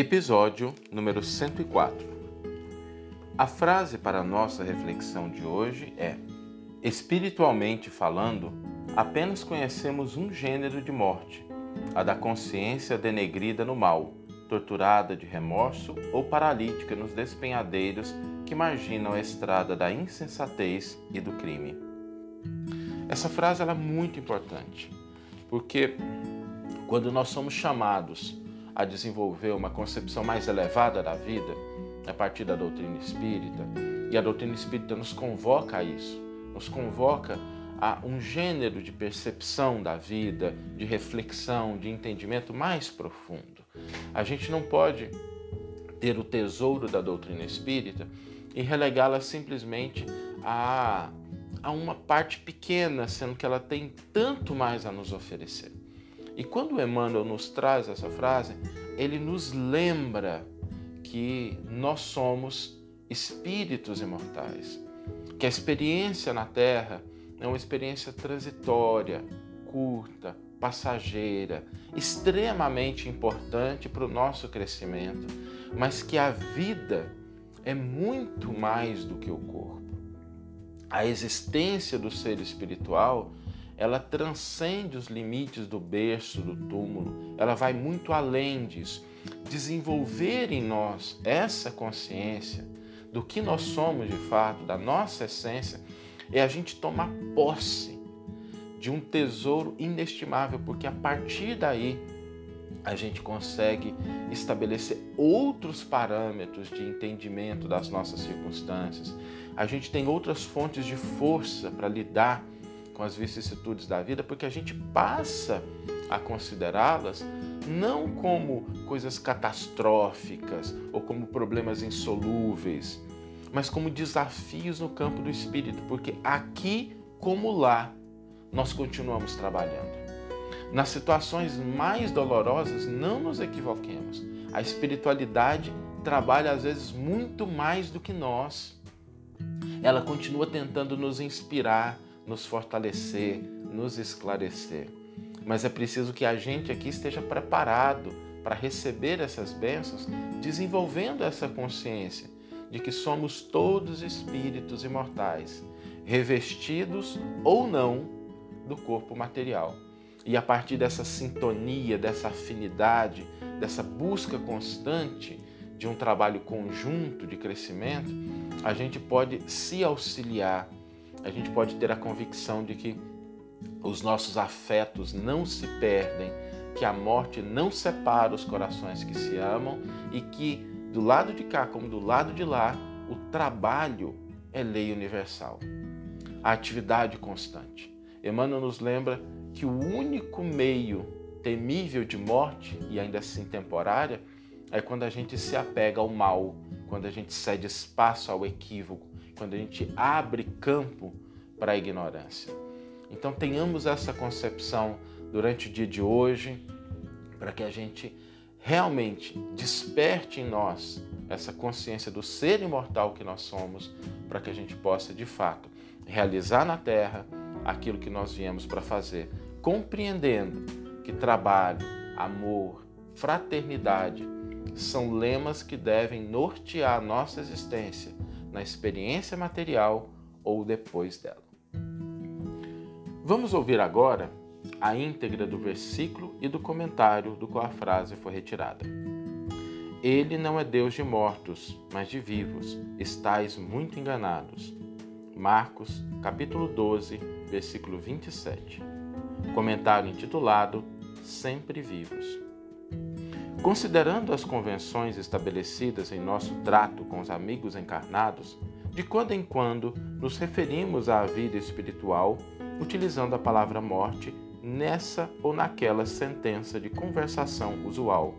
Episódio número 104. A frase para a nossa reflexão de hoje é: Espiritualmente falando, apenas conhecemos um gênero de morte, a da consciência denegrida no mal, torturada de remorso ou paralítica nos despenhadeiros que marginam a estrada da insensatez e do crime. Essa frase é muito importante, porque quando nós somos chamados a desenvolver uma concepção mais elevada da vida, a partir da doutrina espírita, e a doutrina espírita nos convoca a isso, nos convoca a um gênero de percepção da vida, de reflexão, de entendimento mais profundo. A gente não pode ter o tesouro da doutrina espírita e relegá-la simplesmente a, a uma parte pequena, sendo que ela tem tanto mais a nos oferecer. E quando Emmanuel nos traz essa frase, ele nos lembra que nós somos espíritos imortais, que a experiência na Terra é uma experiência transitória, curta, passageira, extremamente importante para o nosso crescimento, mas que a vida é muito mais do que o corpo. A existência do ser espiritual ela transcende os limites do berço, do túmulo, ela vai muito além disso. Desenvolver em nós essa consciência do que nós somos de fato, da nossa essência, é a gente tomar posse de um tesouro inestimável, porque a partir daí a gente consegue estabelecer outros parâmetros de entendimento das nossas circunstâncias. A gente tem outras fontes de força para lidar com as vicissitudes da vida, porque a gente passa a considerá-las não como coisas catastróficas ou como problemas insolúveis, mas como desafios no campo do espírito, porque aqui como lá nós continuamos trabalhando. Nas situações mais dolorosas, não nos equivoquemos. A espiritualidade trabalha às vezes muito mais do que nós. Ela continua tentando nos inspirar, nos fortalecer, nos esclarecer. Mas é preciso que a gente aqui esteja preparado para receber essas bênçãos, desenvolvendo essa consciência de que somos todos espíritos imortais, revestidos ou não do corpo material. E a partir dessa sintonia, dessa afinidade, dessa busca constante de um trabalho conjunto de crescimento, a gente pode se auxiliar a gente pode ter a convicção de que os nossos afetos não se perdem, que a morte não separa os corações que se amam e que do lado de cá como do lado de lá, o trabalho é lei universal. A atividade constante. Emmanuel nos lembra que o único meio temível de morte, e ainda assim temporária, é quando a gente se apega ao mal, quando a gente cede espaço ao equívoco, quando a gente abre campo para a ignorância. Então tenhamos essa concepção durante o dia de hoje, para que a gente realmente desperte em nós essa consciência do ser imortal que nós somos, para que a gente possa de fato realizar na terra aquilo que nós viemos para fazer, compreendendo que trabalho, amor, fraternidade são lemas que devem nortear a nossa existência na experiência material ou depois dela. Vamos ouvir agora a íntegra do versículo e do comentário do qual a frase foi retirada. Ele não é Deus de mortos, mas de vivos. Estais muito enganados. Marcos, capítulo 12, versículo 27. Comentário intitulado Sempre vivos. Considerando as convenções estabelecidas em nosso trato com os amigos encarnados, de quando em quando nos referimos à vida espiritual utilizando a palavra morte nessa ou naquela sentença de conversação usual.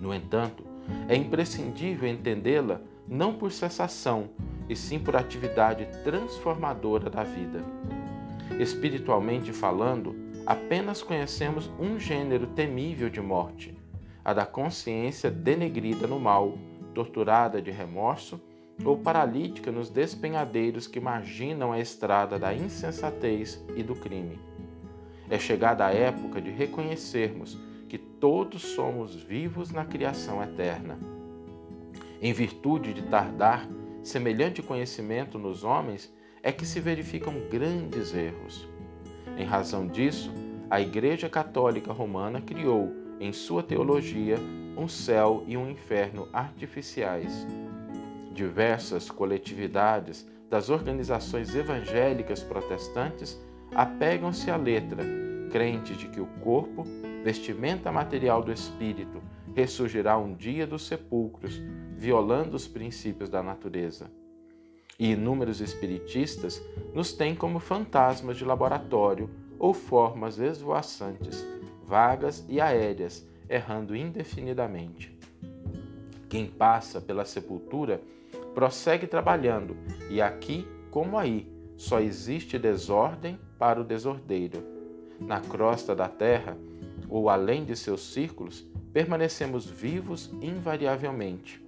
No entanto, é imprescindível entendê-la não por cessação, e sim por atividade transformadora da vida. Espiritualmente falando, apenas conhecemos um gênero temível de morte, a da consciência denegrida no mal, torturada de remorso ou paralítica nos despenhadeiros que marginam a estrada da insensatez e do crime. É chegada a época de reconhecermos que todos somos vivos na criação eterna. Em virtude de tardar semelhante conhecimento nos homens, é que se verificam grandes erros. Em razão disso, a Igreja Católica Romana criou, em sua teologia, um céu e um inferno artificiais. Diversas coletividades das organizações evangélicas protestantes apegam-se à letra, crentes de que o corpo, vestimenta material do espírito, ressurgirá um dia dos sepulcros, violando os princípios da natureza. E inúmeros espiritistas nos têm como fantasmas de laboratório ou formas esvoaçantes, vagas e aéreas, errando indefinidamente. Quem passa pela sepultura prossegue trabalhando, e aqui, como aí, só existe desordem para o desordeiro. Na crosta da terra, ou além de seus círculos, permanecemos vivos invariavelmente.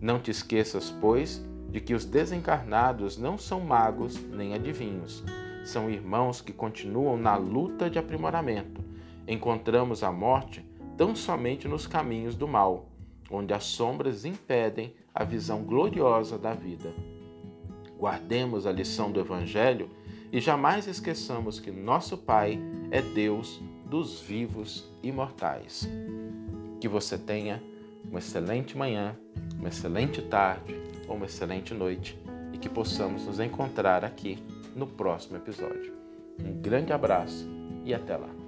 Não te esqueças, pois, de que os desencarnados não são magos nem adivinhos. São irmãos que continuam na luta de aprimoramento. Encontramos a morte tão somente nos caminhos do mal, onde as sombras impedem a visão gloriosa da vida. Guardemos a lição do Evangelho e jamais esqueçamos que nosso Pai é Deus dos vivos e mortais. Que você tenha uma excelente manhã, uma excelente tarde ou uma excelente noite e que possamos nos encontrar aqui no próximo episódio. Um grande abraço e até lá!